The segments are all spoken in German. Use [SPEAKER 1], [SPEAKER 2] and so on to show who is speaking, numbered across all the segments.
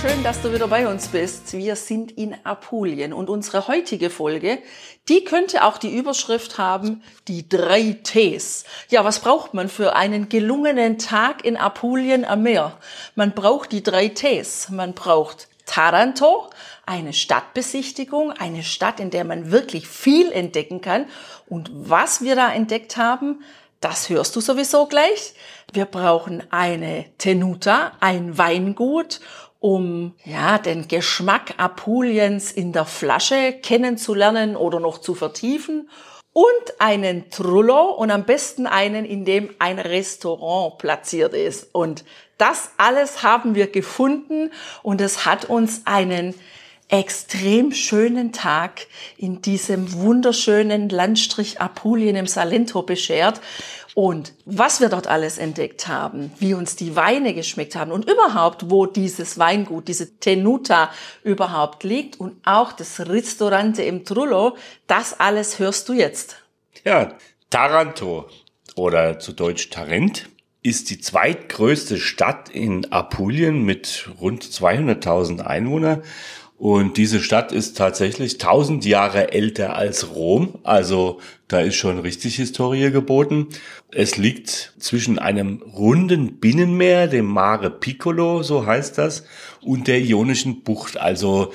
[SPEAKER 1] Schön, dass du wieder bei uns bist. Wir sind in Apulien und unsere heutige Folge, die könnte auch die Überschrift haben, die drei Ts. Ja, was braucht man für einen gelungenen Tag in Apulien am Meer? Man braucht die drei Ts. Man braucht Taranto, eine Stadtbesichtigung, eine Stadt, in der man wirklich viel entdecken kann. Und was wir da entdeckt haben, das hörst du sowieso gleich. Wir brauchen eine Tenuta, ein Weingut um ja den Geschmack Apuliens in der Flasche kennenzulernen oder noch zu vertiefen und einen Trullo und am besten einen, in dem ein Restaurant platziert ist. Und das alles haben wir gefunden und es hat uns einen extrem schönen Tag in diesem wunderschönen Landstrich Apulien im Salento beschert. Und was wir dort alles entdeckt haben, wie uns die Weine geschmeckt haben und überhaupt, wo dieses Weingut, diese Tenuta überhaupt liegt und auch das Ristorante im Trullo, das alles hörst du jetzt.
[SPEAKER 2] Ja, Taranto oder zu Deutsch Tarent ist die zweitgrößte Stadt in Apulien mit rund 200.000 Einwohnern und diese Stadt ist tatsächlich 1000 Jahre älter als Rom, also da ist schon richtig Historie geboten. Es liegt zwischen einem runden Binnenmeer, dem Mare Piccolo, so heißt das, und der Ionischen Bucht, also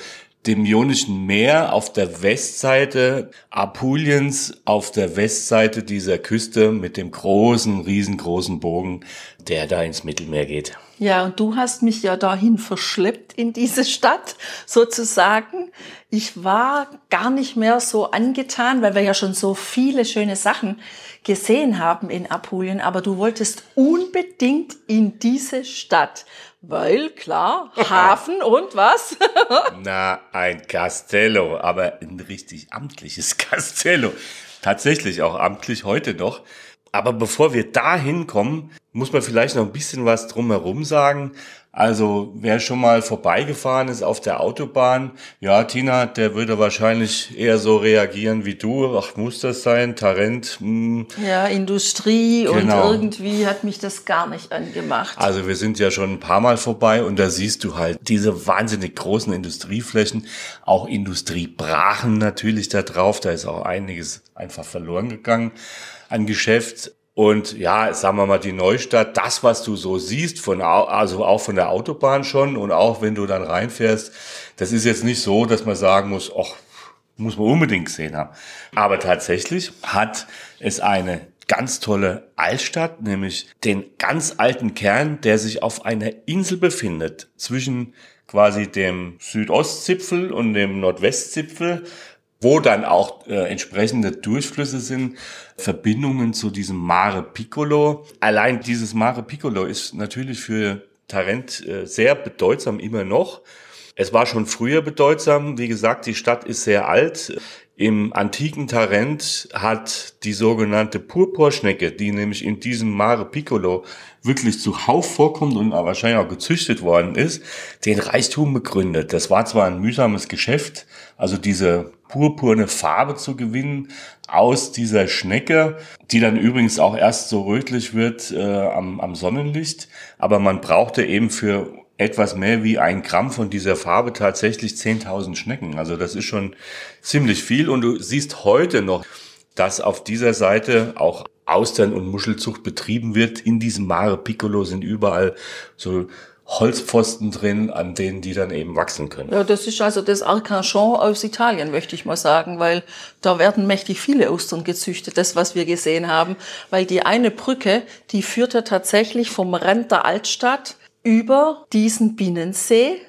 [SPEAKER 2] dem Ionischen Meer auf der Westseite Apuliens, auf der Westseite dieser Küste mit dem großen, riesengroßen Bogen, der da ins Mittelmeer geht.
[SPEAKER 1] Ja, und du hast mich ja dahin verschleppt in diese Stadt sozusagen. Ich war gar nicht mehr so angetan, weil wir ja schon so viele schöne Sachen gesehen haben in Apulien, aber du wolltest unbedingt in diese Stadt, weil klar, Hafen und was?
[SPEAKER 2] Na, ein Castello, aber ein richtig amtliches Castello. Tatsächlich auch amtlich heute noch. Aber bevor wir da hinkommen, muss man vielleicht noch ein bisschen was drumherum sagen. Also wer schon mal vorbeigefahren ist auf der Autobahn, ja, Tina, der würde wahrscheinlich eher so reagieren wie du. Ach, muss das sein? Tarent?
[SPEAKER 1] Hm. Ja, Industrie genau. und irgendwie hat mich das gar nicht angemacht.
[SPEAKER 2] Also wir sind ja schon ein paar Mal vorbei und da siehst du halt diese wahnsinnig großen Industrieflächen, auch Industriebrachen natürlich da drauf. Da ist auch einiges einfach verloren gegangen an Geschäft. Und ja, sagen wir mal, die Neustadt, das, was du so siehst, von, also auch von der Autobahn schon und auch wenn du dann reinfährst, das ist jetzt nicht so, dass man sagen muss, ach, muss man unbedingt gesehen haben. Aber tatsächlich hat es eine ganz tolle Altstadt, nämlich den ganz alten Kern, der sich auf einer Insel befindet, zwischen quasi dem Südostzipfel und dem Nordwestzipfel wo dann auch äh, entsprechende Durchflüsse sind, Verbindungen zu diesem Mare Piccolo. Allein dieses Mare Piccolo ist natürlich für Tarent äh, sehr bedeutsam immer noch. Es war schon früher bedeutsam. Wie gesagt, die Stadt ist sehr alt. Im antiken Tarent hat die sogenannte Purpurschnecke, die nämlich in diesem Mare Piccolo wirklich zuhauf vorkommt und wahrscheinlich auch gezüchtet worden ist, den Reichtum begründet. Das war zwar ein mühsames Geschäft, also diese purpurne Farbe zu gewinnen aus dieser Schnecke, die dann übrigens auch erst so rötlich wird äh, am, am Sonnenlicht. Aber man brauchte eben für etwas mehr wie ein Gramm von dieser Farbe tatsächlich 10.000 Schnecken. Also das ist schon ziemlich viel und du siehst heute noch, dass auf dieser Seite auch Austern- und Muschelzucht betrieben wird. In diesem Mare Piccolo sind überall so Holzpfosten drin, an denen die dann eben wachsen können.
[SPEAKER 1] Ja, das ist also das Arcachon aus Italien, möchte ich mal sagen, weil da werden mächtig viele Austern gezüchtet, das, was wir gesehen haben. Weil die eine Brücke, die führte tatsächlich vom Rand der Altstadt über diesen Binnensee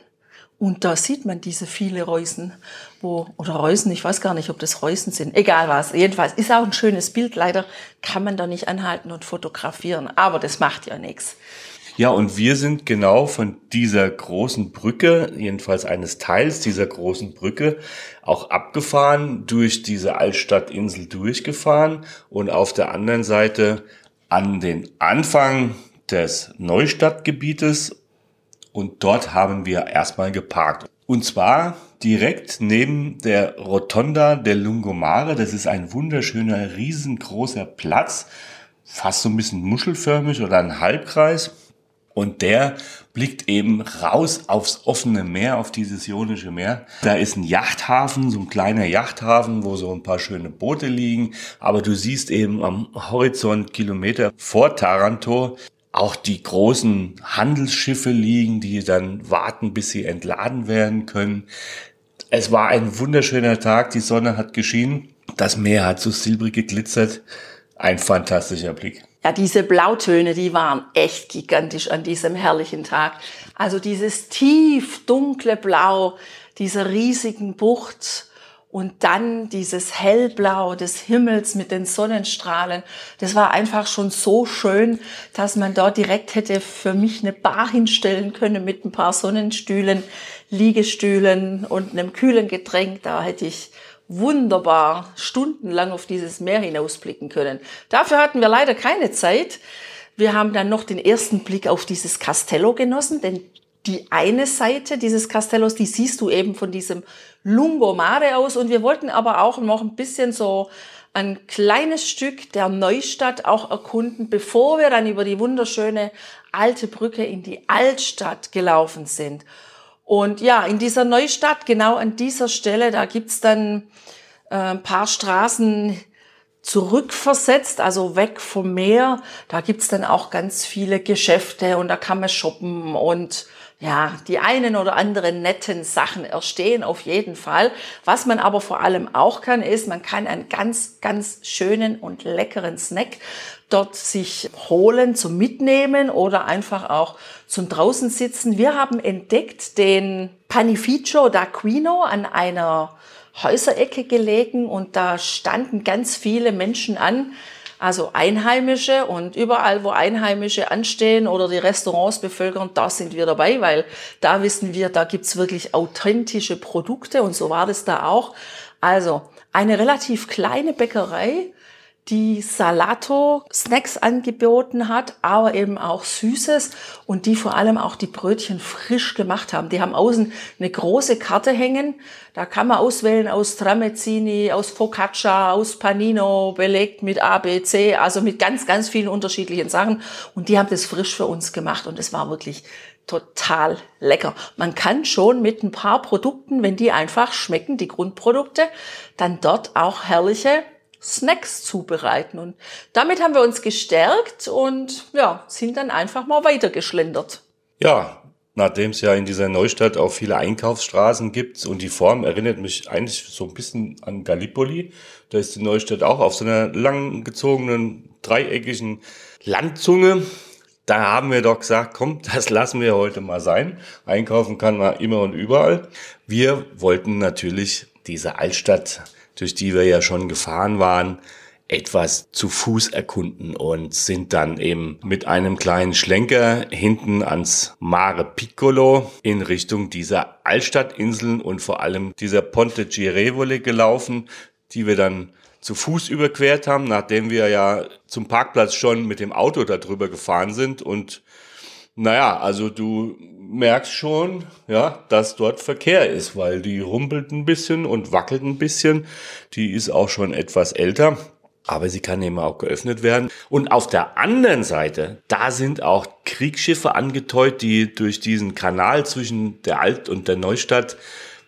[SPEAKER 1] und da sieht man diese viele Reusen, wo, oder Reusen, ich weiß gar nicht, ob das Reusen sind, egal was. Jedenfalls ist auch ein schönes Bild. Leider kann man da nicht anhalten und fotografieren, aber das macht ja nichts.
[SPEAKER 2] Ja, und wir sind genau von dieser großen Brücke, jedenfalls eines Teils dieser großen Brücke, auch abgefahren, durch diese Altstadtinsel durchgefahren und auf der anderen Seite an den Anfang des Neustadtgebietes und dort haben wir erstmal geparkt. Und zwar direkt neben der Rotonda del Lungomare. Das ist ein wunderschöner, riesengroßer Platz, fast so ein bisschen muschelförmig oder ein Halbkreis. Und der blickt eben raus aufs offene Meer, auf dieses Ionische Meer. Da ist ein Yachthafen, so ein kleiner Yachthafen, wo so ein paar schöne Boote liegen. Aber du siehst eben am Horizont Kilometer vor Taranto auch die großen Handelsschiffe liegen, die dann warten, bis sie entladen werden können. Es war ein wunderschöner Tag, die Sonne hat geschienen, das Meer hat so silbrig geglitzert. Ein fantastischer Blick.
[SPEAKER 1] Ja, diese Blautöne, die waren echt gigantisch an diesem herrlichen Tag. Also dieses tief dunkle Blau dieser riesigen Bucht und dann dieses Hellblau des Himmels mit den Sonnenstrahlen. Das war einfach schon so schön, dass man dort direkt hätte für mich eine Bar hinstellen können mit ein paar Sonnenstühlen, Liegestühlen und einem kühlen Getränk. Da hätte ich wunderbar stundenlang auf dieses Meer hinausblicken können. Dafür hatten wir leider keine Zeit. Wir haben dann noch den ersten Blick auf dieses Castello genossen, denn die eine Seite dieses Castellos, die siehst du eben von diesem Lungomare aus. Und wir wollten aber auch noch ein bisschen so ein kleines Stück der Neustadt auch erkunden, bevor wir dann über die wunderschöne alte Brücke in die Altstadt gelaufen sind. Und ja, in dieser Neustadt, genau an dieser Stelle, da gibt's dann äh, ein paar Straßen zurückversetzt, also weg vom Meer. Da gibt's dann auch ganz viele Geschäfte und da kann man shoppen und ja, die einen oder anderen netten Sachen erstehen auf jeden Fall. Was man aber vor allem auch kann, ist, man kann einen ganz, ganz schönen und leckeren Snack dort sich holen zum Mitnehmen oder einfach auch zum draußen sitzen. Wir haben entdeckt den Panificio d'Aquino an einer Häuserecke gelegen und da standen ganz viele Menschen an, also Einheimische und überall, wo Einheimische anstehen oder die Restaurants bevölkern, da sind wir dabei, weil da wissen wir, da gibt's wirklich authentische Produkte und so war das da auch. Also eine relativ kleine Bäckerei, die Salato-Snacks angeboten hat, aber eben auch Süßes und die vor allem auch die Brötchen frisch gemacht haben. Die haben außen eine große Karte hängen. Da kann man auswählen aus Tramezzini, aus Focaccia, aus Panino, belegt mit A, B, C, also mit ganz, ganz vielen unterschiedlichen Sachen. Und die haben das frisch für uns gemacht und es war wirklich total lecker. Man kann schon mit ein paar Produkten, wenn die einfach schmecken, die Grundprodukte, dann dort auch herrliche Snacks zubereiten. Und damit haben wir uns gestärkt und ja, sind dann einfach mal weitergeschlendert.
[SPEAKER 2] Ja, nachdem es ja in dieser Neustadt auch viele Einkaufsstraßen gibt und die Form erinnert mich eigentlich so ein bisschen an Gallipoli. Da ist die Neustadt auch auf so einer langgezogenen, dreieckigen Landzunge. Da haben wir doch gesagt, komm, das lassen wir heute mal sein. Einkaufen kann man immer und überall. Wir wollten natürlich diese Altstadt durch die wir ja schon gefahren waren, etwas zu Fuß erkunden und sind dann eben mit einem kleinen Schlenker hinten ans Mare Piccolo in Richtung dieser Altstadtinseln und vor allem dieser Ponte Girevole gelaufen, die wir dann zu Fuß überquert haben, nachdem wir ja zum Parkplatz schon mit dem Auto darüber gefahren sind und naja, also du merkst schon, ja, dass dort Verkehr ist, weil die rumpelt ein bisschen und wackelt ein bisschen. Die ist auch schon etwas älter. Aber sie kann eben auch geöffnet werden. Und auf der anderen Seite, da sind auch Kriegsschiffe angeteut, die durch diesen Kanal zwischen der Alt- und der Neustadt,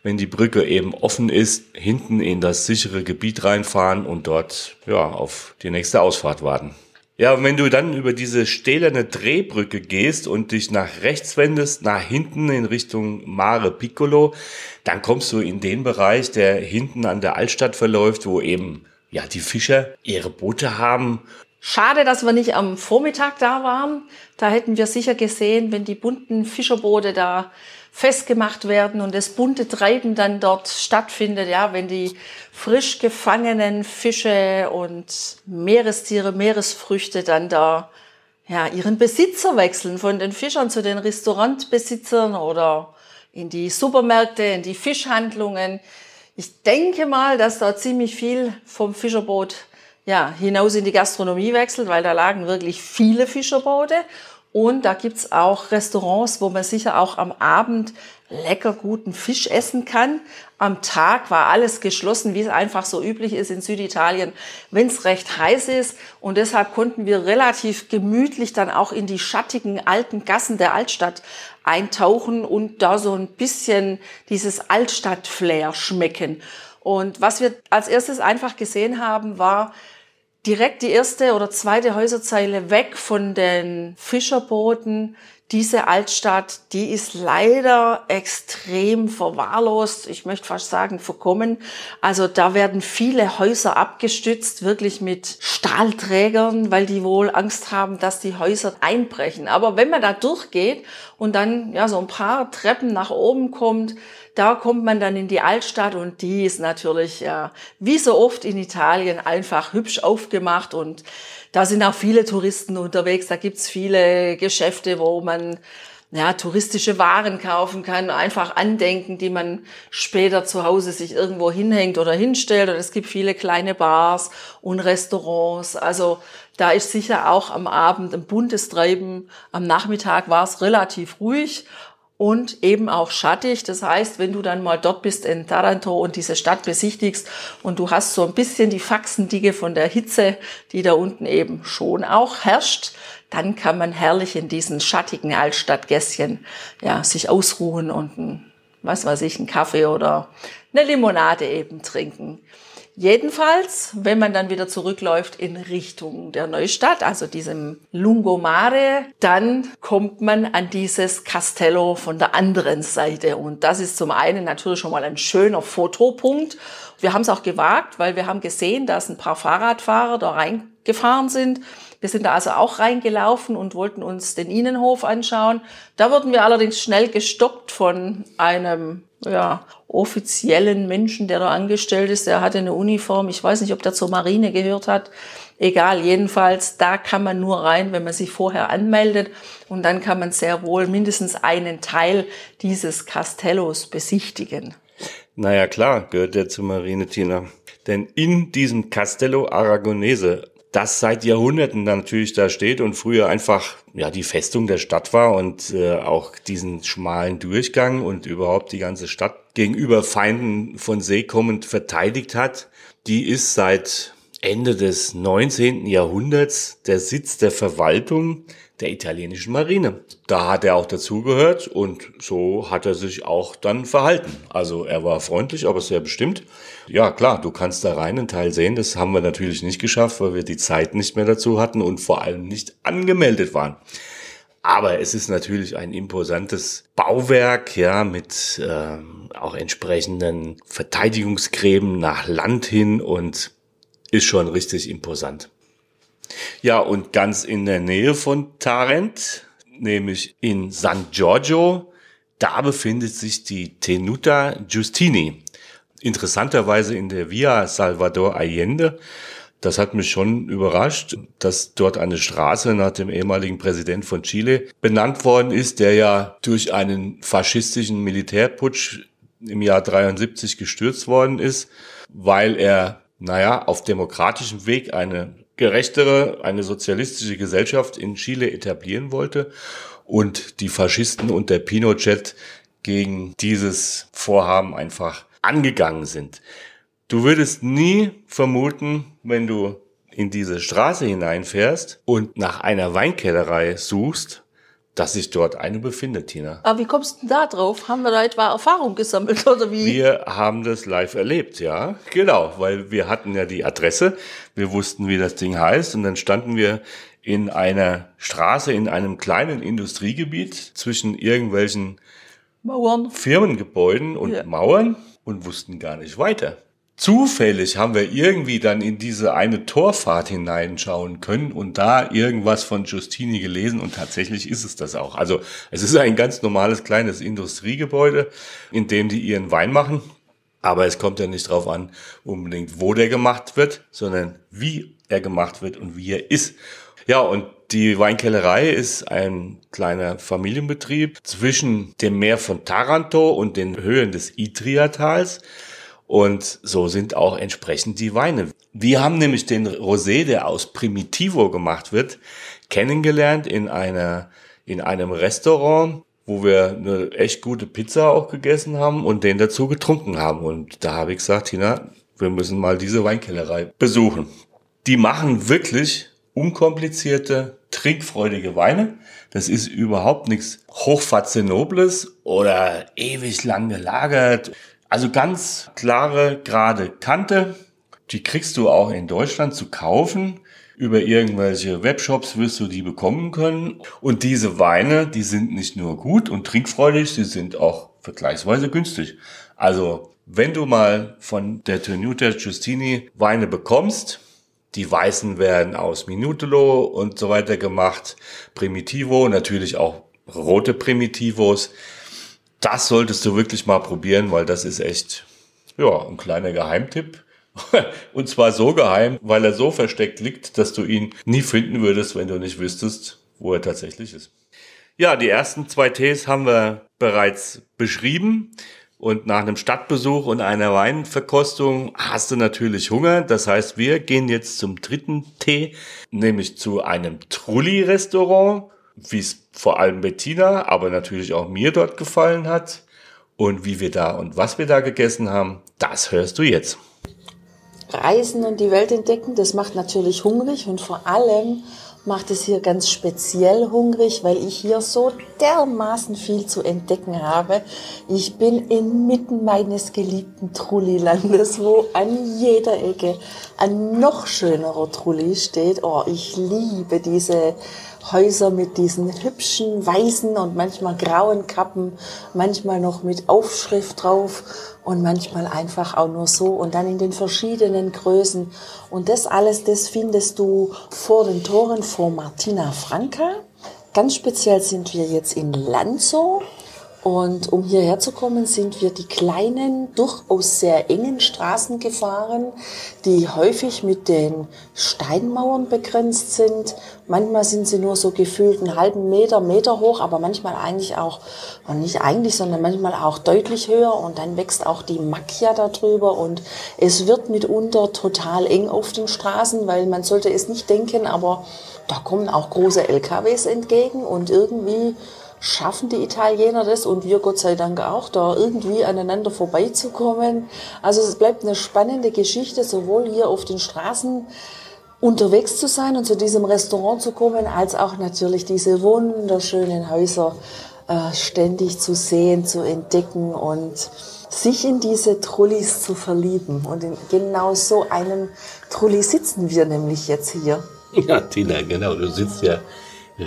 [SPEAKER 2] wenn die Brücke eben offen ist, hinten in das sichere Gebiet reinfahren und dort, ja, auf die nächste Ausfahrt warten. Ja, und wenn du dann über diese stählerne Drehbrücke gehst und dich nach rechts wendest, nach hinten in Richtung Mare Piccolo, dann kommst du in den Bereich, der hinten an der Altstadt verläuft, wo eben ja die Fischer ihre Boote haben.
[SPEAKER 1] Schade, dass wir nicht am Vormittag da waren. Da hätten wir sicher gesehen, wenn die bunten Fischerboote da festgemacht werden und das bunte Treiben dann dort stattfindet, ja, wenn die frisch gefangenen Fische und Meerestiere, Meeresfrüchte dann da ja, ihren Besitzer wechseln, von den Fischern zu den Restaurantbesitzern oder in die Supermärkte, in die Fischhandlungen. Ich denke mal, dass da ziemlich viel vom Fischerboot ja, hinaus in die Gastronomie wechselt, weil da lagen wirklich viele Fischerboote. Und da gibt's auch Restaurants, wo man sicher auch am Abend lecker guten Fisch essen kann. Am Tag war alles geschlossen, wie es einfach so üblich ist in Süditalien, wenn es recht heiß ist. Und deshalb konnten wir relativ gemütlich dann auch in die schattigen alten Gassen der Altstadt eintauchen und da so ein bisschen dieses Altstadt-Flair schmecken. Und was wir als erstes einfach gesehen haben, war direkt die erste oder zweite Häuserzeile weg von den Fischerbooten. Diese Altstadt, die ist leider extrem verwahrlost. Ich möchte fast sagen verkommen. Also da werden viele Häuser abgestützt, wirklich mit Stahlträgern, weil die wohl Angst haben, dass die Häuser einbrechen. Aber wenn man da durchgeht und dann ja so ein paar Treppen nach oben kommt, da kommt man dann in die Altstadt und die ist natürlich, ja, wie so oft in Italien, einfach hübsch aufgemacht und da sind auch viele Touristen unterwegs. Da gibt's viele Geschäfte, wo man ja, touristische Waren kaufen kann, einfach Andenken, die man später zu Hause sich irgendwo hinhängt oder hinstellt. Und es gibt viele kleine Bars und Restaurants. Also da ist sicher auch am Abend ein buntes Treiben. Am Nachmittag war es relativ ruhig und eben auch schattig. Das heißt, wenn du dann mal dort bist in Taranto und diese Stadt besichtigst und du hast so ein bisschen die Faxendicke von der Hitze, die da unten eben schon auch herrscht, dann kann man herrlich in diesen schattigen Altstadtgässchen ja, sich ausruhen und ein, was weiß ich, einen Kaffee oder eine Limonade eben trinken. Jedenfalls, wenn man dann wieder zurückläuft in Richtung der Neustadt, also diesem Lungomare, dann kommt man an dieses Castello von der anderen Seite. Und das ist zum einen natürlich schon mal ein schöner Fotopunkt. Wir haben es auch gewagt, weil wir haben gesehen, dass ein paar Fahrradfahrer da reingefahren sind. Wir sind da also auch reingelaufen und wollten uns den Innenhof anschauen. Da wurden wir allerdings schnell gestoppt von einem ja, offiziellen Menschen, der da angestellt ist. Der hatte eine Uniform. Ich weiß nicht, ob der zur Marine gehört hat. Egal, jedenfalls, da kann man nur rein, wenn man sich vorher anmeldet. Und dann kann man sehr wohl mindestens einen Teil dieses Castellos besichtigen.
[SPEAKER 2] Naja, klar, gehört der zur Marine, Tina. Denn in diesem Castello Aragonese das seit Jahrhunderten natürlich da steht und früher einfach ja die Festung der Stadt war und äh, auch diesen schmalen Durchgang und überhaupt die ganze Stadt gegenüber Feinden von See kommend verteidigt hat, die ist seit Ende des 19. Jahrhunderts der Sitz der Verwaltung der italienischen Marine. Da hat er auch dazugehört und so hat er sich auch dann verhalten. Also er war freundlich, aber sehr bestimmt. Ja, klar, du kannst da rein einen Teil sehen. Das haben wir natürlich nicht geschafft, weil wir die Zeit nicht mehr dazu hatten und vor allem nicht angemeldet waren. Aber es ist natürlich ein imposantes Bauwerk, ja, mit äh, auch entsprechenden Verteidigungsgräben nach Land hin und ist schon richtig imposant. Ja, und ganz in der Nähe von Tarent, nämlich in San Giorgio, da befindet sich die Tenuta Giustini. Interessanterweise in der Via Salvador Allende. Das hat mich schon überrascht, dass dort eine Straße nach dem ehemaligen Präsident von Chile benannt worden ist, der ja durch einen faschistischen Militärputsch im Jahr 73 gestürzt worden ist, weil er, naja, auf demokratischem Weg eine gerechtere, eine sozialistische Gesellschaft in Chile etablieren wollte und die Faschisten und der Pinochet gegen dieses Vorhaben einfach angegangen sind. Du würdest nie vermuten, wenn du in diese Straße hineinfährst und nach einer Weinkellerei suchst, dass sich dort eine befindet, Tina.
[SPEAKER 1] Aber wie kommst du da drauf? Haben wir da etwa Erfahrung gesammelt oder wie?
[SPEAKER 2] Wir haben das live erlebt, ja. Genau, weil wir hatten ja die Adresse, wir wussten, wie das Ding heißt und dann standen wir in einer Straße, in einem kleinen Industriegebiet zwischen irgendwelchen Mauern, Firmengebäuden und ja. Mauern und wussten gar nicht weiter zufällig haben wir irgendwie dann in diese eine Torfahrt hineinschauen können und da irgendwas von Justini gelesen und tatsächlich ist es das auch. Also es ist ein ganz normales kleines Industriegebäude, in dem die ihren Wein machen Aber es kommt ja nicht drauf an, unbedingt, wo der gemacht wird, sondern wie er gemacht wird und wie er ist. Ja, und die Weinkellerei ist ein kleiner Familienbetrieb zwischen dem Meer von Taranto und den Höhen des Idriatals. Und so sind auch entsprechend die Weine. Wir haben nämlich den Rosé, der aus Primitivo gemacht wird, kennengelernt in einer, in einem Restaurant, wo wir eine echt gute Pizza auch gegessen haben und den dazu getrunken haben. Und da habe ich gesagt, Tina, wir müssen mal diese Weinkellerei besuchen. Die machen wirklich unkomplizierte, trinkfreudige Weine. Das ist überhaupt nichts Hochfazenobles oder ewig lang gelagert. Also ganz klare, gerade Kante. Die kriegst du auch in Deutschland zu kaufen. Über irgendwelche Webshops wirst du die bekommen können. Und diese Weine, die sind nicht nur gut und trinkfreudig, sie sind auch vergleichsweise günstig. Also, wenn du mal von der Tenuta Giustini Weine bekommst, die Weißen werden aus Minutolo und so weiter gemacht, Primitivo, natürlich auch rote Primitivos das solltest du wirklich mal probieren, weil das ist echt, ja, ein kleiner Geheimtipp. Und zwar so geheim, weil er so versteckt liegt, dass du ihn nie finden würdest, wenn du nicht wüsstest, wo er tatsächlich ist. Ja, die ersten zwei Tees haben wir bereits beschrieben. Und nach einem Stadtbesuch und einer Weinverkostung hast du natürlich Hunger. Das heißt, wir gehen jetzt zum dritten Tee, nämlich zu einem Trulli-Restaurant wie es vor allem Bettina, aber natürlich auch mir dort gefallen hat. Und wie wir da und was wir da gegessen haben, das hörst du jetzt.
[SPEAKER 1] Reisen und die Welt entdecken, das macht natürlich hungrig und vor allem macht es hier ganz speziell hungrig, weil ich hier so dermaßen viel zu entdecken habe. Ich bin inmitten meines geliebten Trulli-Landes, wo an jeder Ecke ein noch schönerer Trulli steht. Oh, ich liebe diese Häuser mit diesen hübschen weißen und manchmal grauen Kappen, manchmal noch mit Aufschrift drauf und manchmal einfach auch nur so und dann in den verschiedenen Größen. Und das alles, das findest du vor den Toren vor Martina Franca. Ganz speziell sind wir jetzt in Lanzo und um hierher zu kommen, sind wir die kleinen, durchaus sehr engen Straßen gefahren, die häufig mit den Steinmauern begrenzt sind. Manchmal sind sie nur so gefühlt einen halben Meter, Meter hoch, aber manchmal eigentlich auch, und nicht eigentlich, sondern manchmal auch deutlich höher. Und dann wächst auch die Macchia darüber und es wird mitunter total eng auf den Straßen, weil man sollte es nicht denken, aber da kommen auch große LKWs entgegen und irgendwie schaffen die Italiener das und wir Gott sei Dank auch, da irgendwie aneinander vorbeizukommen. Also es bleibt eine spannende Geschichte, sowohl hier auf den Straßen unterwegs zu sein und zu diesem Restaurant zu kommen, als auch natürlich diese wunderschönen Häuser äh, ständig zu sehen, zu entdecken und sich in diese Trullis zu verlieben. Und in genau so einem Trulli sitzen wir nämlich jetzt hier.
[SPEAKER 2] Ja, Tina, genau. Du sitzt ja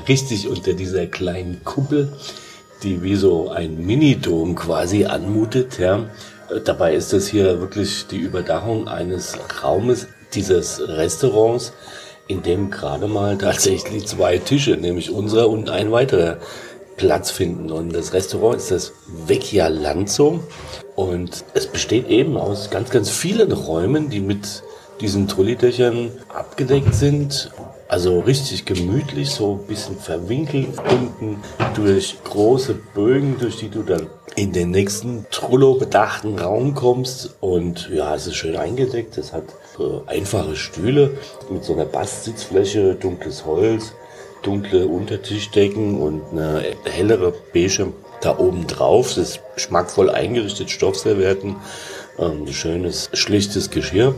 [SPEAKER 2] richtig unter dieser kleinen Kuppel, die wie so ein Minidom quasi anmutet. Ja. Dabei ist das hier wirklich die Überdachung eines Raumes dieses Restaurants, in dem gerade mal tatsächlich zwei Tische, nämlich unserer und ein weiterer, Platz finden. Und das Restaurant ist das Vecchia Lanzo und es besteht eben aus ganz, ganz vielen Räumen, die mit diesen Trollidächern abgedeckt sind also richtig gemütlich, so ein bisschen verwinkelt unten durch große Bögen, durch die du dann in den nächsten Trullo-bedachten Raum kommst. Und ja, es ist schön eingedeckt. Es hat einfache Stühle mit so einer Bastsitzfläche, dunkles Holz, dunkle Untertischdecken und eine hellere beige da oben drauf. Es ist schmackvoll eingerichtet, Stoffservietten, ähm, schönes, schlichtes Geschirr.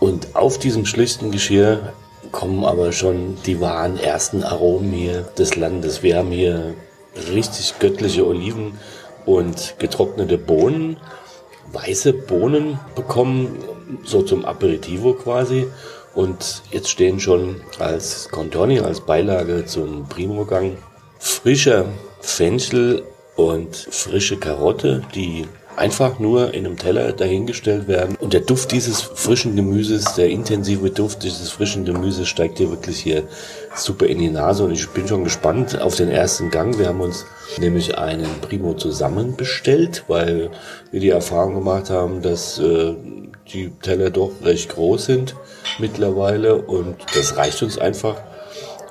[SPEAKER 2] Und auf diesem schlichten Geschirr kommen aber schon die wahren ersten Aromen hier des Landes. Wir haben hier richtig göttliche Oliven und getrocknete Bohnen, weiße Bohnen bekommen, so zum Aperitivo quasi. Und jetzt stehen schon als Contorni, als Beilage zum Primo-Gang frischer Fenchel und frische Karotte, die einfach nur in einem Teller dahingestellt werden. Und der Duft dieses frischen Gemüses, der intensive Duft dieses frischen Gemüses steigt dir wirklich hier super in die Nase. Und ich bin schon gespannt auf den ersten Gang. Wir haben uns nämlich einen Primo zusammen bestellt, weil wir die Erfahrung gemacht haben, dass äh, die Teller doch recht groß sind mittlerweile und das reicht uns einfach.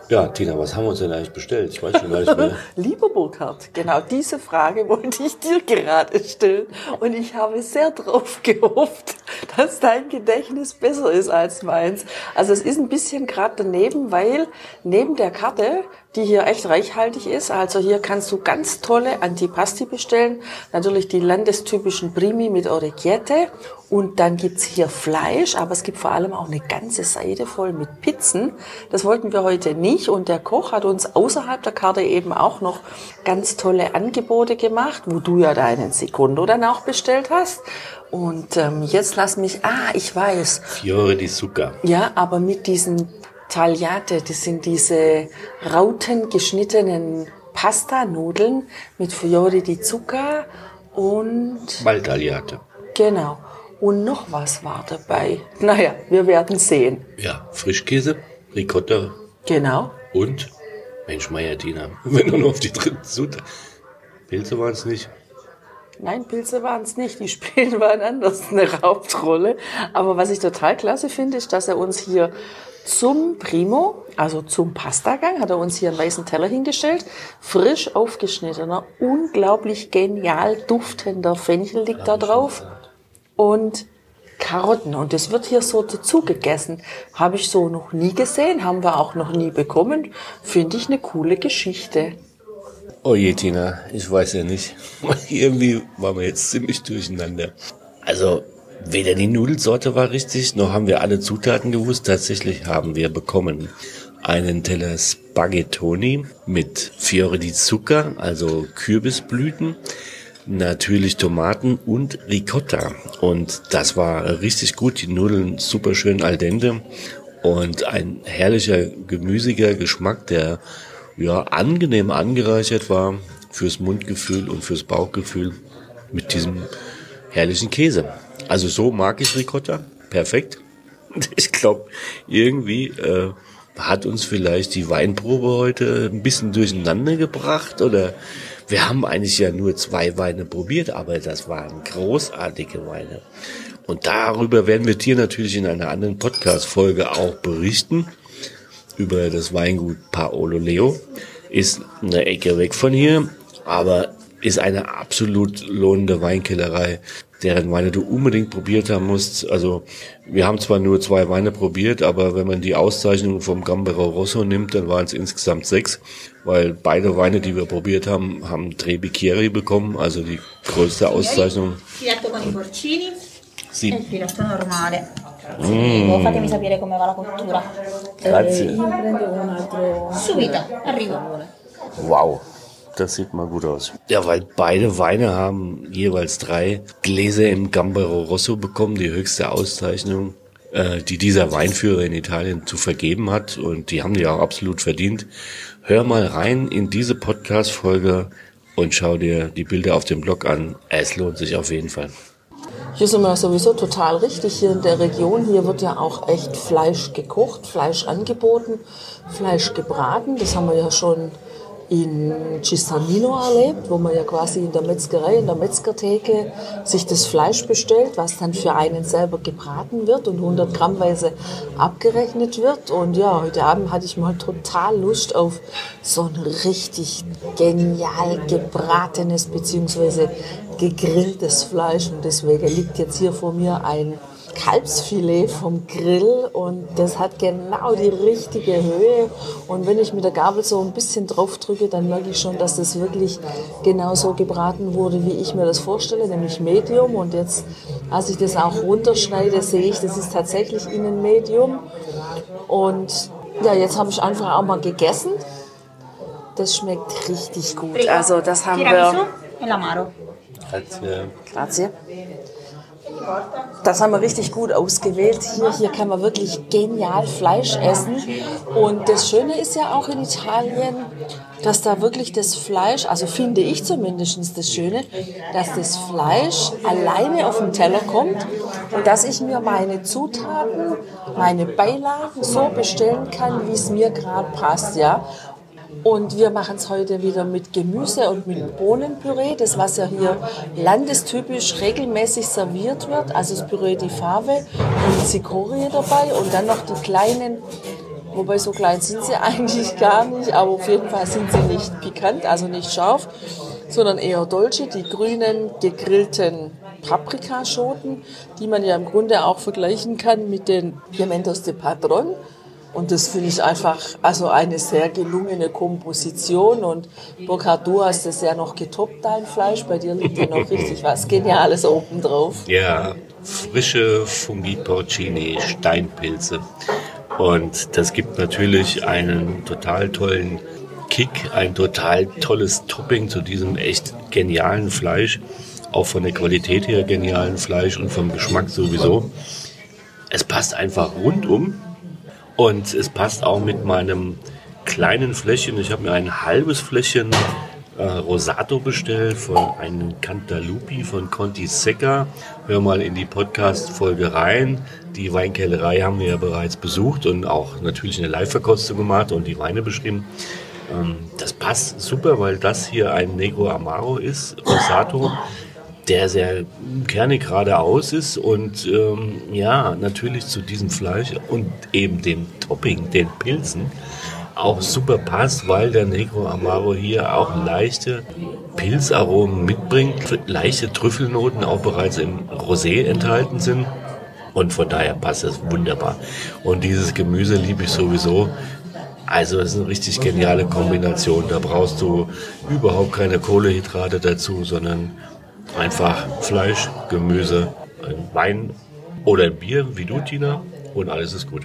[SPEAKER 2] Ja, Tina, was haben wir uns denn eigentlich bestellt? Ich weiß schon gar nicht mehr.
[SPEAKER 1] Lieber Burkhard, genau diese Frage wollte ich dir gerade stellen und ich habe sehr drauf gehofft, dass dein Gedächtnis besser ist als meins. Also es ist ein bisschen gerade daneben, weil neben der Karte die hier echt reichhaltig ist. Also hier kannst du ganz tolle Antipasti bestellen. Natürlich die landestypischen Primi mit Orecchiette. Und dann gibt's hier Fleisch, aber es gibt vor allem auch eine ganze Seite voll mit Pizzen. Das wollten wir heute nicht. Und der Koch hat uns außerhalb der Karte eben auch noch ganz tolle Angebote gemacht, wo du ja deinen Sekundo dann auch bestellt hast. Und ähm, jetzt lass mich, ah, ich weiß.
[SPEAKER 2] Fiore di Zucca.
[SPEAKER 1] Ja, aber mit diesen Tagliate, das sind diese rautengeschnittenen Pasta-Nudeln mit Fiori di Zucca und...
[SPEAKER 2] Balltagliate.
[SPEAKER 1] Genau. Und noch was war dabei. Naja, wir werden sehen.
[SPEAKER 2] Ja, Frischkäse, Ricotta.
[SPEAKER 1] Genau.
[SPEAKER 2] Und, Mensch, Meier, Tina, wenn du nur auf die dritten Zutat. Pilze waren es nicht.
[SPEAKER 1] Nein, Pilze waren es nicht. Die spielen waren anders eine Hauptrolle. Aber was ich total klasse finde, ist, dass er uns hier zum Primo, also zum Pastagang, hat er uns hier einen weißen Teller hingestellt. Frisch aufgeschnittener, unglaublich genial duftender Fenchel liegt da drauf. Und Karotten. Und das wird hier so dazu gegessen. Habe ich so noch nie gesehen, haben wir auch noch nie bekommen. Finde ich eine coole Geschichte.
[SPEAKER 2] Oh je, Tina, ich weiß ja nicht. Irgendwie waren wir jetzt ziemlich durcheinander. Also, Weder die Nudelsorte war richtig, noch haben wir alle Zutaten gewusst. Tatsächlich haben wir bekommen einen Teller Spaghettoni mit Fiore di Zucca, also Kürbisblüten, natürlich Tomaten und Ricotta. Und das war richtig gut. Die Nudeln super schön al dente und ein herrlicher, gemüsiger Geschmack, der ja angenehm angereichert war fürs Mundgefühl und fürs Bauchgefühl mit diesem herrlichen Käse. Also so mag ich Ricotta. Perfekt. Ich glaube, irgendwie äh, hat uns vielleicht die Weinprobe heute ein bisschen durcheinander gebracht oder wir haben eigentlich ja nur zwei Weine probiert, aber das waren großartige Weine. Und darüber werden wir dir natürlich in einer anderen Podcast-Folge auch berichten. Über das Weingut Paolo Leo. Ist eine Ecke weg von hier, aber ist eine absolut lohnende Weinkellerei deren Weine du unbedingt probiert haben musst. Also wir haben zwar nur zwei Weine probiert, aber wenn man die Auszeichnung vom Gambero Rosso nimmt, dann waren es insgesamt sechs, weil beide Weine, die wir probiert haben, haben Tre Bicchieri bekommen, also die größte Auszeichnung.
[SPEAKER 3] Filetto con i porcini
[SPEAKER 2] Sì.
[SPEAKER 3] il filetto normale. Prego, fatemi sapere come va la cottura.
[SPEAKER 2] Grazie.
[SPEAKER 1] Io prendo un altro.
[SPEAKER 3] Subito, arrivo.
[SPEAKER 2] Wow. Das sieht mal gut aus. Ja, weil beide Weine haben jeweils drei Gläser im Gambero Rosso bekommen, die höchste Auszeichnung, äh, die dieser Weinführer in Italien zu vergeben hat. Und die haben die auch absolut verdient. Hör mal rein in diese Podcast-Folge und schau dir die Bilder auf dem Blog an. Es lohnt sich auf jeden Fall.
[SPEAKER 1] Hier sind wir sowieso total richtig hier in der Region. Hier wird ja auch echt Fleisch gekocht, Fleisch angeboten, Fleisch gebraten. Das haben wir ja schon in Cistanino erlebt, wo man ja quasi in der Metzgerei, in der Metzgertheke sich das Fleisch bestellt, was dann für einen selber gebraten wird und 100 Grammweise abgerechnet wird. Und ja, heute Abend hatte ich mal total Lust auf so ein richtig genial gebratenes bzw. gegrilltes Fleisch. Und deswegen liegt jetzt hier vor mir ein Kalbsfilet vom Grill und das hat genau die richtige Höhe. Und wenn ich mit der Gabel so ein bisschen drauf drücke, dann merke ich schon, dass das wirklich genau so gebraten wurde, wie ich mir das vorstelle, nämlich Medium. Und jetzt, als ich das auch runterschneide, sehe ich, das ist tatsächlich innen Medium. Und ja, jetzt habe ich einfach auch mal gegessen. Das schmeckt richtig gut. Also das haben wir.
[SPEAKER 3] e.
[SPEAKER 1] Grazie. Das haben wir richtig gut ausgewählt. Hier, hier kann man wirklich genial Fleisch essen. Und das Schöne ist ja auch in Italien, dass da wirklich das Fleisch, also finde ich zumindest das Schöne, dass das Fleisch alleine auf den Teller kommt und dass ich mir meine Zutaten, meine Beilagen so bestellen kann, wie es mir gerade passt, ja. Und wir machen es heute wieder mit Gemüse und mit Bohnenpüree, das was ja hier landestypisch regelmäßig serviert wird. Also das Püree di Fave und Zicorie dabei und dann noch die kleinen, wobei so klein sind sie eigentlich gar nicht, aber auf jeden Fall sind sie nicht pikant, also nicht scharf, sondern eher dolce, die grünen gegrillten Paprikaschoten, die man ja im Grunde auch vergleichen kann mit den Pimentos de Padron. Und das finde ich einfach also eine sehr gelungene Komposition. Und Burkhard, du hast es ja noch getoppt, dein Fleisch. Bei dir liegt ja noch richtig was Geniales oben drauf.
[SPEAKER 2] Ja, frische Fungi Porcini, Steinpilze. Und das gibt natürlich einen total tollen Kick, ein total tolles Topping zu diesem echt genialen Fleisch. Auch von der Qualität her genialen Fleisch und vom Geschmack sowieso. Es passt einfach rundum und es passt auch mit meinem kleinen Fläschchen. Ich habe mir ein halbes Fläschchen äh, Rosato bestellt von einem Cantalupi von Conti Secca. Hör mal in die Podcast-Folge rein. Die Weinkellerei haben wir ja bereits besucht und auch natürlich eine Live-Verkostung gemacht und die Weine beschrieben. Ähm, das passt super, weil das hier ein Negro Amaro ist, Rosato der sehr kernig geradeaus ist und ähm, ja, natürlich zu diesem Fleisch und eben dem Topping, den Pilzen, auch super passt, weil der Negro Amaro hier auch leichte Pilzaromen mitbringt, leichte Trüffelnoten auch bereits im Rosé enthalten sind. Und von daher passt es wunderbar. Und dieses Gemüse liebe ich sowieso. Also es ist eine richtig geniale Kombination. Da brauchst du überhaupt keine Kohlehydrate dazu, sondern Einfach Fleisch, Gemüse, ein Wein oder ein Bier, wie du, Tina, und alles ist gut.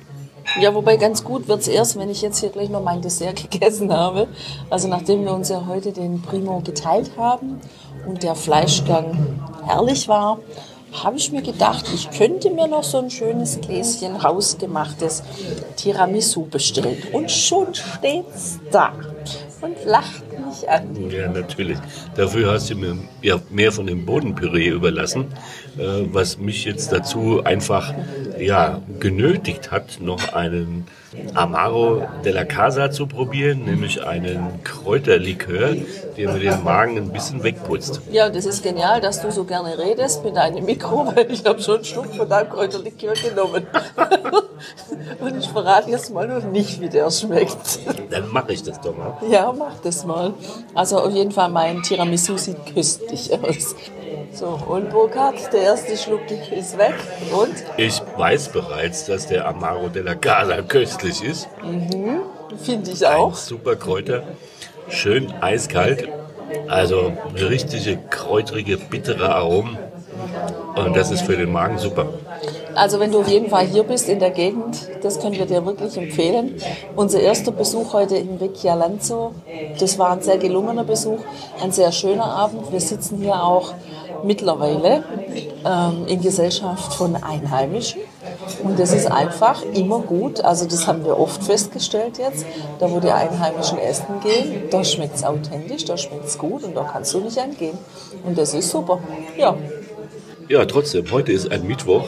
[SPEAKER 1] Ja, wobei ganz gut wird es erst, wenn ich jetzt hier gleich noch mein Dessert gegessen habe. Also nachdem wir uns ja heute den Primo geteilt haben und der Fleischgang herrlich war, habe ich mir gedacht, ich könnte mir noch so ein schönes Gläschen hausgemachtes Tiramisu bestellen. Und schon steht's da und lacht mich an.
[SPEAKER 2] Ja, natürlich. Dafür hast du mir ja mehr von dem Bodenpüree überlassen, äh, was mich jetzt dazu einfach ja, genötigt hat, noch einen Amaro della Casa zu probieren, nämlich einen Kräuterlikör, der mir den Magen ein bisschen wegputzt.
[SPEAKER 1] Ja, das ist genial, dass du so gerne redest mit deinem Mikro, weil ich habe schon einen Schluck von deinem Kräuterlikör genommen. Und ich verrate jetzt mal noch nicht, wie der schmeckt.
[SPEAKER 2] Dann mache ich das doch mal.
[SPEAKER 1] Ja, mach das mal. Also auf jeden Fall, mein Tiramisu sieht köstlich aus. So, und Burkhard, der erste Schluck ist weg. Und?
[SPEAKER 2] Ich weiß bereits, dass der Amaro della Casa köstlich ist.
[SPEAKER 1] Mhm, finde ich auch.
[SPEAKER 2] Ein super Kräuter. Schön eiskalt. Also richtige kräutrige, bittere Aromen. Und das ist für den Magen super.
[SPEAKER 1] Also wenn du auf jeden Fall hier bist in der Gegend, das können wir dir wirklich empfehlen. Unser erster Besuch heute in Vecchialanzo, das war ein sehr gelungener Besuch, ein sehr schöner Abend. Wir sitzen hier auch mittlerweile ähm, in Gesellschaft von Einheimischen. Und das ist einfach immer gut. Also das haben wir oft festgestellt jetzt. Da wo die Einheimischen essen gehen, da schmeckt es authentisch, da schmeckt es gut und da kannst du nicht entgehen. Und das ist super. Ja.
[SPEAKER 2] Ja, trotzdem, heute ist ein Mittwoch.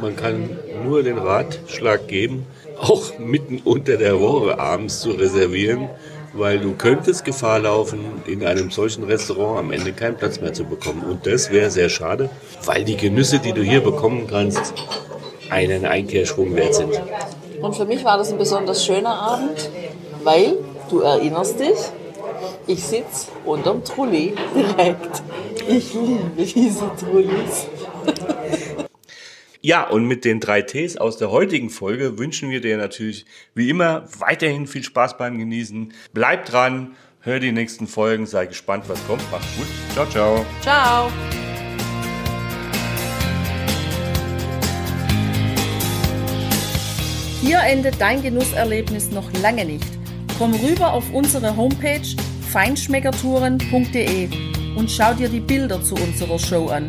[SPEAKER 2] Man kann nur den Ratschlag geben, auch mitten unter der Woche abends zu reservieren, weil du könntest Gefahr laufen, in einem solchen Restaurant am Ende keinen Platz mehr zu bekommen. Und das wäre sehr schade, weil die Genüsse, die du hier bekommen kannst, einen Einkehrschwung wert sind.
[SPEAKER 1] Und für mich war das ein besonders schöner Abend, weil, du erinnerst dich, ich sitze unterm Trolley direkt. Ich liebe diese Trolleys.
[SPEAKER 2] Ja, und mit den drei Ts aus der heutigen Folge wünschen wir dir natürlich wie immer weiterhin viel Spaß beim Genießen. Bleib dran, hör die nächsten Folgen, sei gespannt, was kommt. Mach's gut. Ciao, ciao.
[SPEAKER 1] Ciao.
[SPEAKER 4] Hier endet dein Genusserlebnis noch lange nicht. Komm rüber auf unsere Homepage feinschmeckertouren.de und schau dir die Bilder zu unserer Show an.